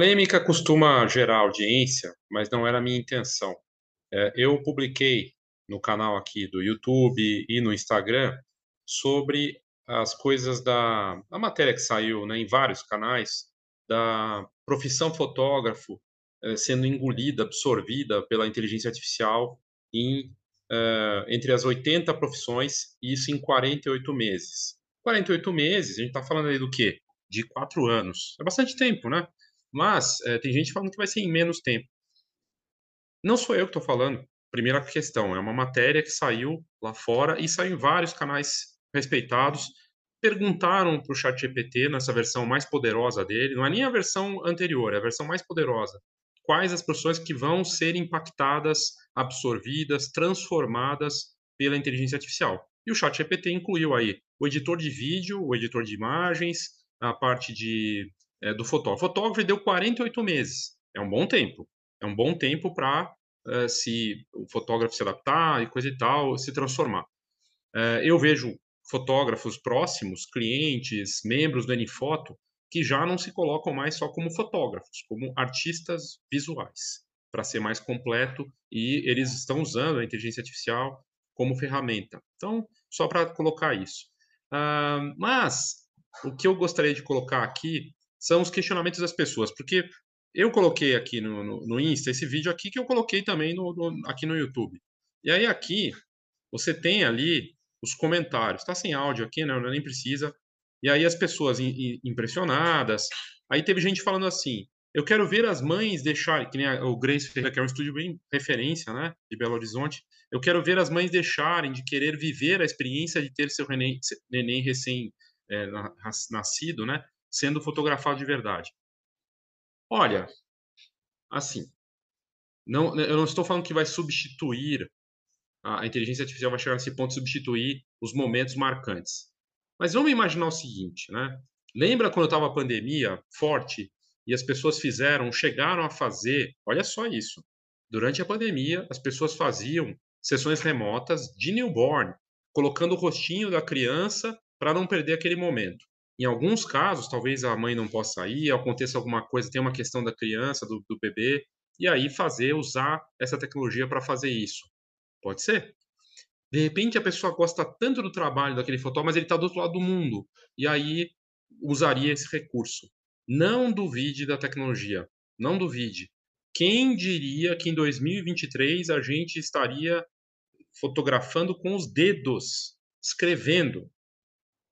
Polêmica costuma gerar audiência, mas não era a minha intenção. Eh, eu publiquei no canal aqui do YouTube e no Instagram sobre as coisas da a matéria que saiu, né, em vários canais, da profissão fotógrafo, eh, sendo engolida, absorvida pela inteligência artificial em, hã, entre as 80 profissões, e isso em 48 meses. 48 meses, a gente tá falando aí do quê? De 4 anos. É bastante tempo, né. Mas, eh, tem gente falando que vai ser em menos tempo. Não sou eu que tô falando, primeira questão, é uma matéria que saiu lá fora e saiu em vários canais respeitados. Perguntaram para o ChatGPT, nessa versão mais poderosa dele, não é nem a versão anterior, é a versão mais poderosa, quais as profissões que vão ser impactadas, absorvidas, transformadas pela inteligência artificial. E o ChatGPT incluiu aí o editor de vídeo, o editor de imagens, a parte de eh, do fotógrafo. Fotógrafo ele deu 48 meses, é um bom tempo. É um bom tempo pra, hã, se o fotógrafo se adaptar e coisa e tal, se transformar. Eh, eu vejo fotógrafos próximos, clientes, membros do NFoto, que já não se colocam mais só como fotógrafos, como artistas visuais, pra ser mais completo, e eles estão usando a inteligência artificial como ferramenta. Então, só pra colocar isso. Hã, mas, o que eu gostaria de colocar aqui, são os questionamentos das pessoas, porque eu coloquei aqui no no no Insta esse vídeo aqui que eu coloquei também no no aqui no YouTube. E aí aqui, você tem ali os comentários, tá sem áudio aqui, né, nem precisa. E aí as pessoas im im impressionadas, aí teve gente falando assim: "Eu quero ver as mães deixarem", que nem a o Grace Ferragamo, que é um estúdio bem referência, né, de Belo Horizonte. "Eu quero ver as mães deixarem de querer viver a experiência de ter seu reném se neném recém, eh, nascido, né, sendo fotografado de verdade". Olha, assim, não eu não estou falando que vai substituir a inteligência artificial vai chegar nesse ponto de substituir os momentos marcantes. Mas vamos imaginar o seguinte, né, lembra quando estava a pandemia forte e as pessoas fizeram chegaram a fazer olha só isso, durante a pandemia, as pessoas faziam sessões remotas de newborn, colocando o rostinho da criança pra não perder aquele momento. Em alguns casos, talvez a mãe não possa ir, aconteça alguma coisa, tem uma questão da criança, do do bebê, e aí fazer usar essa tecnologia pra fazer isso. Pode ser. De repente a pessoa gosta tanto do trabalho daquele fotógrafo, mas ele tá do outro lado do mundo, e aí usaria esse recurso. Não duvide da tecnologia, não duvide. Quem diria que em 2023 a gente estaria fotografando com os dedos, escrevendo,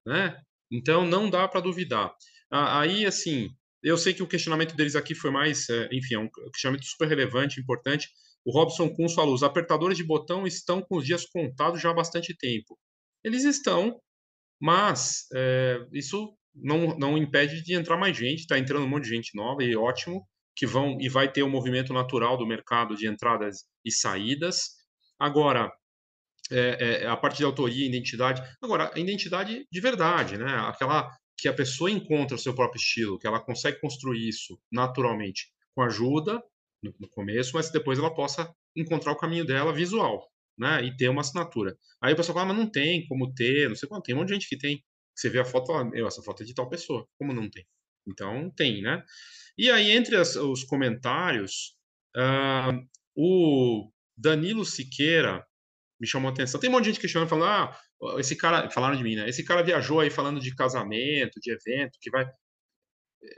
né. Então não dá pra duvidar. Aí, assim, eu sei que o questionamento deles aqui foi mais, eh, enfim, é um questionamento super relevante, importante. O Robson Kunz falou: "Os apertadores de botão estão com os dias contados já há bastante tempo". Eles estão, mas, eh, isso não não impede de entrar mais gente, tá entrando um monte de gente nova e ótimo, que vão e vai ter o movimento natural do mercado de entradas e saídas. Agora, eh eh, a parte de autoria identidade agora, a identidade de verdade, né, aquela que a pessoa encontra o seu próprio estilo, que ela consegue construir isso naturalmente, com ajuda, no no começo, mas depois ela possa encontrar o caminho dela visual, né, e ter uma assinatura. Aí o pessoal fala: "Mas não tem como ter, não sei quanto", tem um monte de gente que tem. Você vê a foto, fala: "Meu, essa foto é de tal pessoa, como não tem?". Então tem, né. E aí entre as os comentários, hã, o Danilo Siqueira me chamou a atenção. Tem um monte de gente questionando, falando: "Ah, esse cara", falaram de mim, né, "Esse cara viajou aí falando de casamento, de evento, que vai"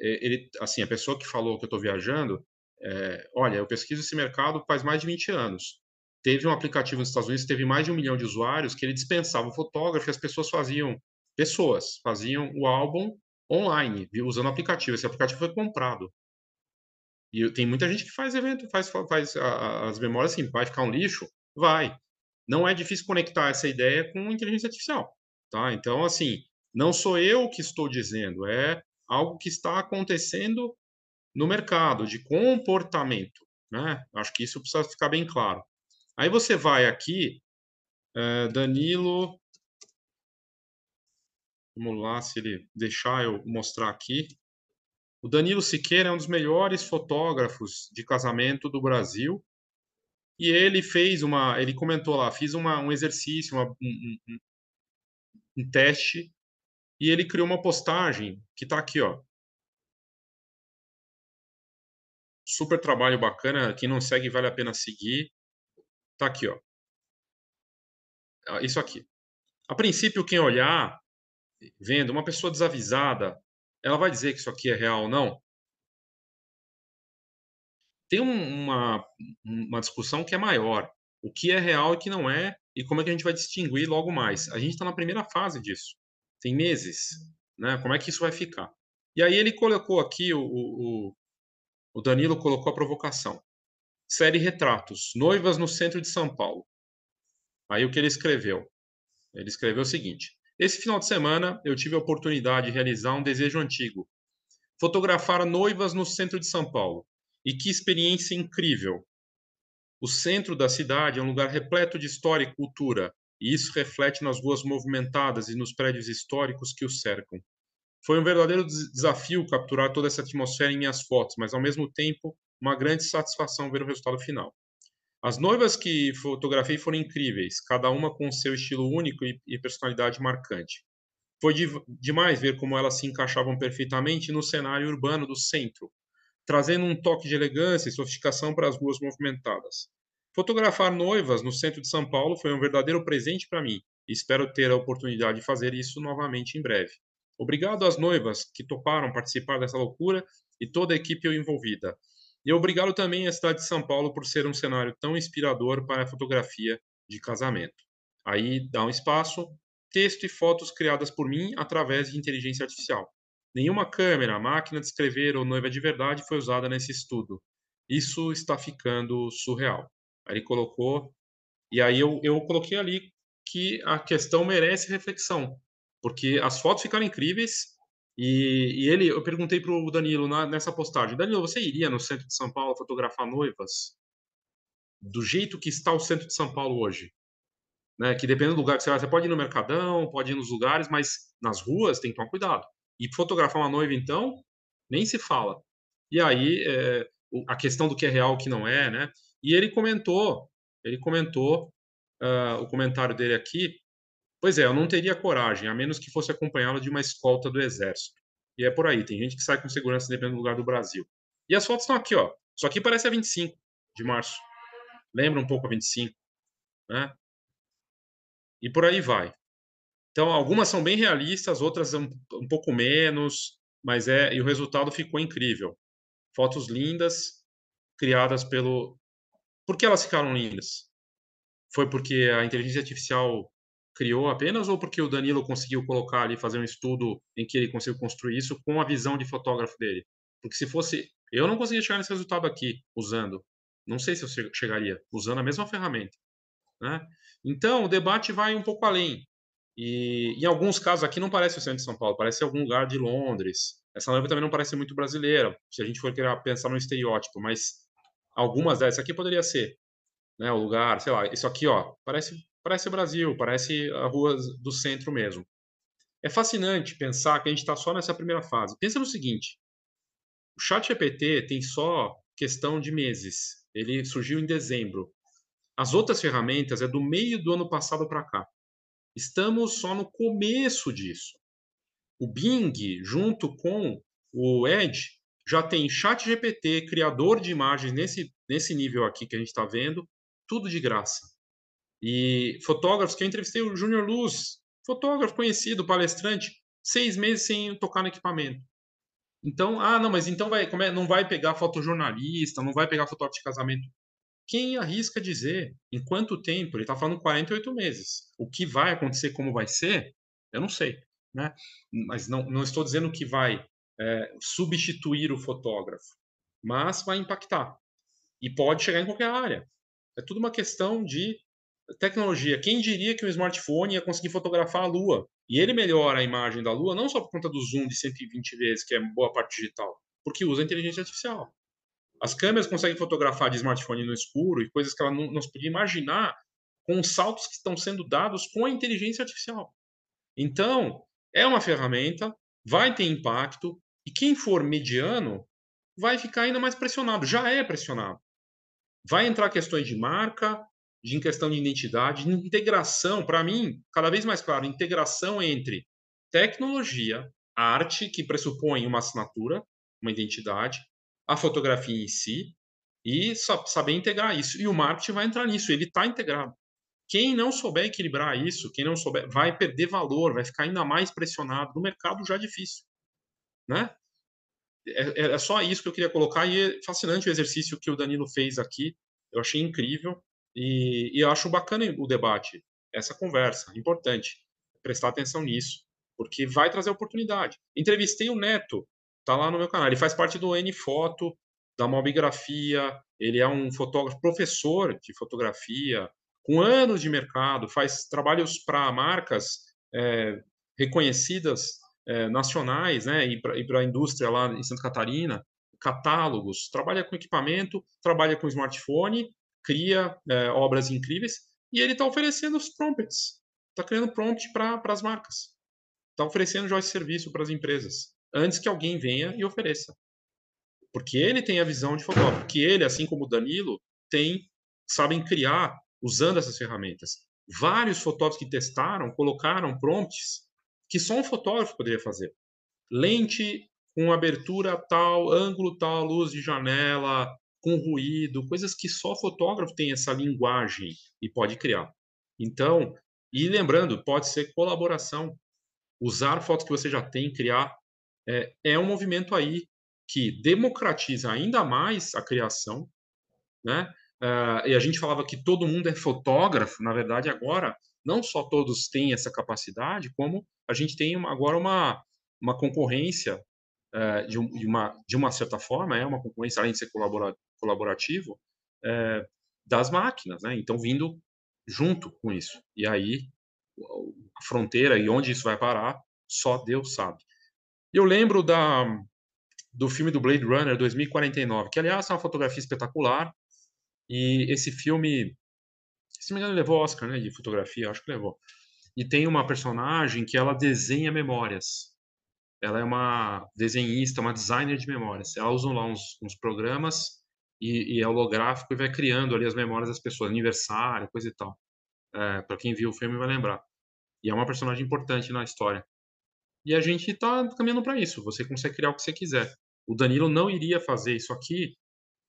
ele assim, a pessoa que falou que eu tô viajando, eh, olha, eu pesquiso esse mercado faz mais de 20 anos. Teve um aplicativo nos Estados Unidos, teve mais de 1.000.000 de usuários, que ele dispensava o fotógrafo e as pessoas faziam pessoas, faziam o álbum online, usando o aplicativo, esse aplicativo foi comprado. E tem muita gente que faz evento, faz faz as memórias, assim, vai ficar um lixo? Vai. Não é difícil conectar essa ideia com inteligência artificial, tá. Então, assim, não sou eu que estou dizendo, é algo que está acontecendo no mercado, de comportamento, né. Acho que isso precisa ficar bem claro. Aí você vai aqui, eh, Danilo vamos lá, se ele deixar eu mostrar aqui. O Danilo Siqueira é um dos melhores fotógrafos de casamento do Brasil. E ele fez uma ele comentou lá: "Fiz uma um exercício, uma um um um teste", e ele criou uma postagem que tá aqui, ó. super trabalho bacana. Quem não segue, vale a pena seguir. Tá aqui, ó. Ah, isso aqui. A princípio, quem olhar, vendo uma pessoa desavisada, ela vai dizer que isso aqui é real ou não? Tem uma, uma discussão que é maior. O que é real e o que não é, e como é que a gente vai distinguir logo mais. A gente está na primeira fase disso. Tem meses. Né? Como é que isso vai ficar? E aí ele colocou aqui, o, o, o Danilo colocou a provocação. Série Retratos, Noivas no centro de São Paulo. Aí o que ele escreveu? Ele escreveu o seguinte: Esse final de semana eu tive a oportunidade de realizar um desejo antigo. Fotografar noivas no centro de São Paulo. E que experiência incrível! O centro da cidade é um lugar repleto de história e cultura, e isso reflete nas ruas movimentadas e nos prédios históricos que o cercam. Foi um verdadeiro desafio capturar toda essa atmosfera em minhas fotos, mas ao mesmo tempo uma grande satisfação ver o resultado final. As noivas que fotografei foram incríveis, cada uma com seu estilo único e personalidade marcante. Foi de, demais ver como elas se encaixavam perfeitamente no cenário urbano do centro, trazendo um toque de elegância e sofisticação para as ruas movimentadas. Fotografar noivas no centro de São Paulo foi um verdadeiro presente para mim e espero ter a oportunidade de fazer isso novamente em breve. Obrigado às noivas que toparam participar dessa loucura e toda a equipe envolvida. E obrigado também à cidade de São Paulo por ser um cenário tão inspirador para a fotografia de casamento. Aí dá um espaço, texto e fotos criadas por mim através de inteligência artificial. Nenhuma câmera, máquina de escrever ou noiva de verdade foi usada nesse estudo. Isso está ficando surreal. Aí ele colocou, e aí eu, eu coloquei ali que a questão merece reflexão porque as fotos ficaram incríveis. E, e ele, eu perguntei para o Danilo na, nessa postagem: Danilo, você iria no centro de São Paulo fotografar noivas? Do jeito que está o centro de São Paulo hoje? Né, que dependendo do lugar que você vai, você pode ir no Mercadão, pode ir nos lugares, mas nas ruas tem que tomar cuidado. E fotografar uma noiva, então, nem se fala. E aí, é, a questão do que é real o que não é, né? E ele comentou, ele comentou, uh, o comentário dele aqui, Pois é, eu não teria coragem, a menos que fosse acompanhá-lo de uma escolta do exército. E é por aí, tem gente que sai com segurança dependendo do lugar do Brasil. E as fotos estão aqui, ó. Só que parece a 25 de março. Lembra um pouco a 25, né? E por aí vai. Então, algumas são bem realistas, outras um, um pouco menos, mas é e o resultado ficou incrível. Fotos lindas, criadas pelo Por que elas ficaram lindas? Foi porque a inteligência artificial criou apenas ou porque o Danilo conseguiu colocar ali, fazer um estudo em que ele conseguiu construir isso com a visão de fotógrafo dele? Porque se fosse. Eu não conseguia chegar nesse resultado aqui usando. Não sei se eu chegaria usando a mesma ferramenta. Né? Então, o debate vai um pouco além. E em alguns casos aqui não parece o centro de São Paulo, parece algum lugar de Londres. Essa noiva também não parece muito brasileira, se a gente for querer pensar no estereótipo, mas algumas dessas aqui poderia ser, né, o lugar, sei lá, isso aqui, ó, parece parece Brasil, parece a rua do centro mesmo. É fascinante pensar que a gente está só nessa primeira fase. Pensa no seguinte: o Chat GPT tem só questão de meses. Ele surgiu em dezembro. As outras ferramentas é do meio do ano passado para cá. Estamos só no começo disso. O Bing, junto com o Edge, já tem Chat GPT, criador de imagens nesse, nesse nível aqui que a gente está vendo, tudo de graça. E fotógrafos que eu entrevistei, o Júnior Luz, fotógrafo conhecido, palestrante, seis meses sem tocar no equipamento. Então, ah, não, mas então vai, como é, não vai pegar fotojornalista, não vai pegar fotógrafo de casamento. Quem arrisca dizer em quanto tempo? Ele está falando 48 meses. O que vai acontecer, como vai ser, eu não sei. Né? Mas não, não estou dizendo que vai é, substituir o fotógrafo, mas vai impactar. E pode chegar em qualquer área. É tudo uma questão de tecnologia. Quem diria que um smartphone ia conseguir fotografar a Lua? E ele melhora a imagem da Lua não só por conta do zoom de 120 vezes, que é boa parte digital, porque usa inteligência artificial. As câmeras conseguem fotografar de smartphone no escuro e coisas que ela não, não se podia imaginar com os saltos que estão sendo dados com a inteligência artificial. Então, é uma ferramenta, vai ter impacto, e quem for mediano vai ficar ainda mais pressionado, já é pressionado. Vai entrar questões de marca, de questão de identidade, de integração, para mim, cada vez mais claro, integração entre tecnologia, arte, que pressupõe uma assinatura, uma identidade, a fotografia em si e saber integrar isso. E o marketing vai entrar nisso, ele está integrado. Quem não souber equilibrar isso, quem não souber, vai perder valor, vai ficar ainda mais pressionado no mercado já difícil, né? É, é, é só isso que eu queria colocar e é fascinante o exercício que o Danilo fez aqui. Eu achei incrível e, e eu acho bacana o debate, essa conversa, importante prestar atenção nisso, porque vai trazer oportunidade. Entrevistei o Neto, tá lá no meu canal, ele faz parte do N Foto, da Mobigrafia, ele é um fotógrafo, professor de fotografia, com anos de mercado, faz trabalhos para marcas é, reconhecidas é, nacionais, né, e para a indústria lá em Santa Catarina, catálogos, trabalha com equipamento, trabalha com smartphone, cria é, obras incríveis, e ele está oferecendo os prompts, está criando prompt para as marcas, está oferecendo já esse serviço para as empresas, antes que alguém venha e ofereça. Porque ele tem a visão de fotógrafo, que ele, assim como o Danilo, tem, sabem criar usando essas ferramentas. Vários fotógrafos que testaram colocaram prompts que só um fotógrafo poderia fazer. Lente com abertura tal, ângulo tal, luz de janela, com ruído, coisas que só fotógrafo tem essa linguagem e pode criar. Então, e lembrando, pode ser colaboração. Usar fotos que você já tem, criar, é, é um movimento aí que democratiza ainda mais a criação, né? Uh, e a gente falava que todo mundo é fotógrafo, na verdade, agora, não só todos têm essa capacidade, como a gente tem uma, agora uma, uma concorrência, uh, de, de, uma, de uma certa forma, é uma concorrência, além de ser colabora, colaborativo, uh, das máquinas, né? Então, vindo junto com isso. E aí, a fronteira e onde isso vai parar, só Deus sabe. Eu lembro da, do filme do Blade Runner 2049, que, aliás, é uma fotografia espetacular, e esse filme, se não me engano, levou Oscar, né, de fotografia, acho que levou. E tem uma personagem que ela desenha memórias. Ela é uma desenhista, uma designer de memórias. Ela usa lá uns, uns programas e, e, é holográfico e vai criando ali as memórias das pessoas, aniversário, coisa e tal. É, para quem viu o filme vai lembrar. E é uma personagem importante na história. E a gente está caminhando para isso. Você consegue criar o que você quiser. O Danilo não iria fazer isso aqui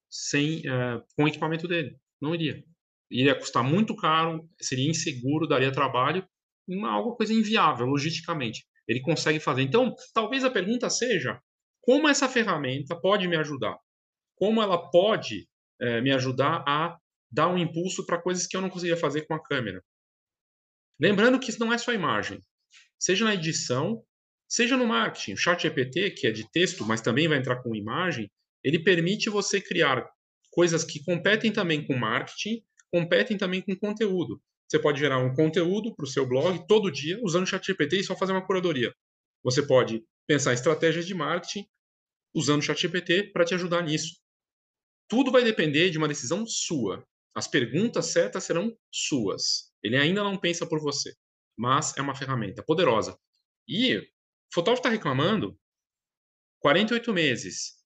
sem uh, com o equipamento dele. Não iria. Iria custar muito caro, seria inseguro, daria trabalho, uma, alguma coisa inviável logisticamente. Ele consegue fazer. Então, talvez a pergunta seja: como essa ferramenta pode me ajudar? Como ela pode uh, me ajudar a dar um impulso para coisas que eu não conseguia fazer com a câmera? Lembrando que isso não é só imagem. Seja na edição, seja no marketing. O chat GPT, que é de texto, mas também vai entrar com imagem, ele permite você criar coisas que competem também com marketing, competem também com conteúdo. Você pode gerar um conteúdo para o seu blog todo dia usando o ChatGPT e só fazer uma curadoria. Você pode pensar em estratégias de marketing usando o ChatGPT para te ajudar nisso. Tudo vai depender de uma decisão sua. As perguntas certas serão suas. Ele ainda não pensa por você, mas é uma ferramenta poderosa. E fotógrafo está reclamando 48 meses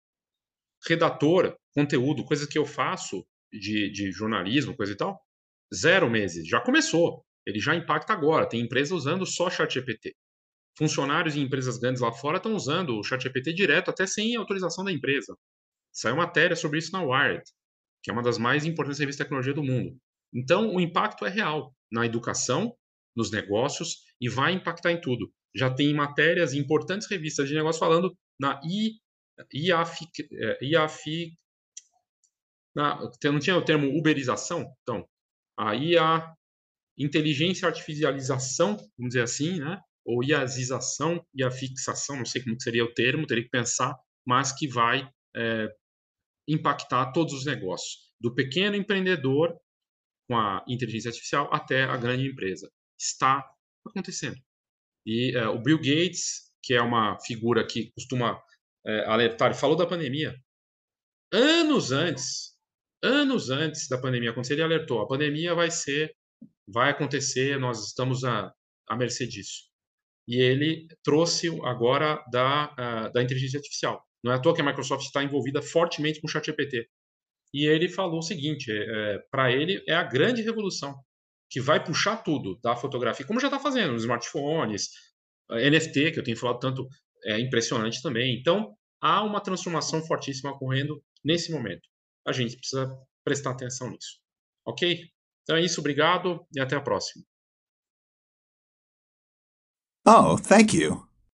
redator, conteúdo, coisas que eu faço de, de jornalismo, coisa e tal, zero meses. Já começou. Ele já impacta agora. Tem empresa usando só ChatGPT. Funcionários em empresas grandes lá fora estão usando o ChatGPT direto, até sem autorização da empresa. Saiu matéria sobre isso na Wired, que é uma das mais importantes revistas de tecnologia do mundo. Então, o impacto é real na educação, nos negócios e vai impactar em tudo. Já tem matérias em importantes revistas de negócios falando na IAF, IAF na, não tinha o termo uberização? Então, a IA, inteligência artificialização, vamos dizer assim, né? ou IAzização, IAfixação, não sei como seria o termo, teria que pensar, mas que vai é, impactar todos os negócios, do pequeno empreendedor com a inteligência artificial até a grande empresa. Está acontecendo. E é, o Bill Gates, que é uma figura que costuma é, alertar, falou da pandemia. Anos antes, anos antes da pandemia acontecer, ele alertou: a pandemia vai ser, vai acontecer, nós estamos à, à mercê disso. E ele trouxe agora da, da inteligência artificial. Não é à toa que a Microsoft está envolvida fortemente com o ChatGPT. E ele falou o seguinte: é para ele é a grande revolução que vai puxar tudo da fotografia, como já está fazendo nos smartphones, NFT, que eu tenho falado tanto, é impressionante também. Então, há uma transformação fortíssima ocorrendo nesse momento. A gente precisa prestar atenção nisso. Ok? Então é isso, obrigado e até a próxima. Oh, thank you.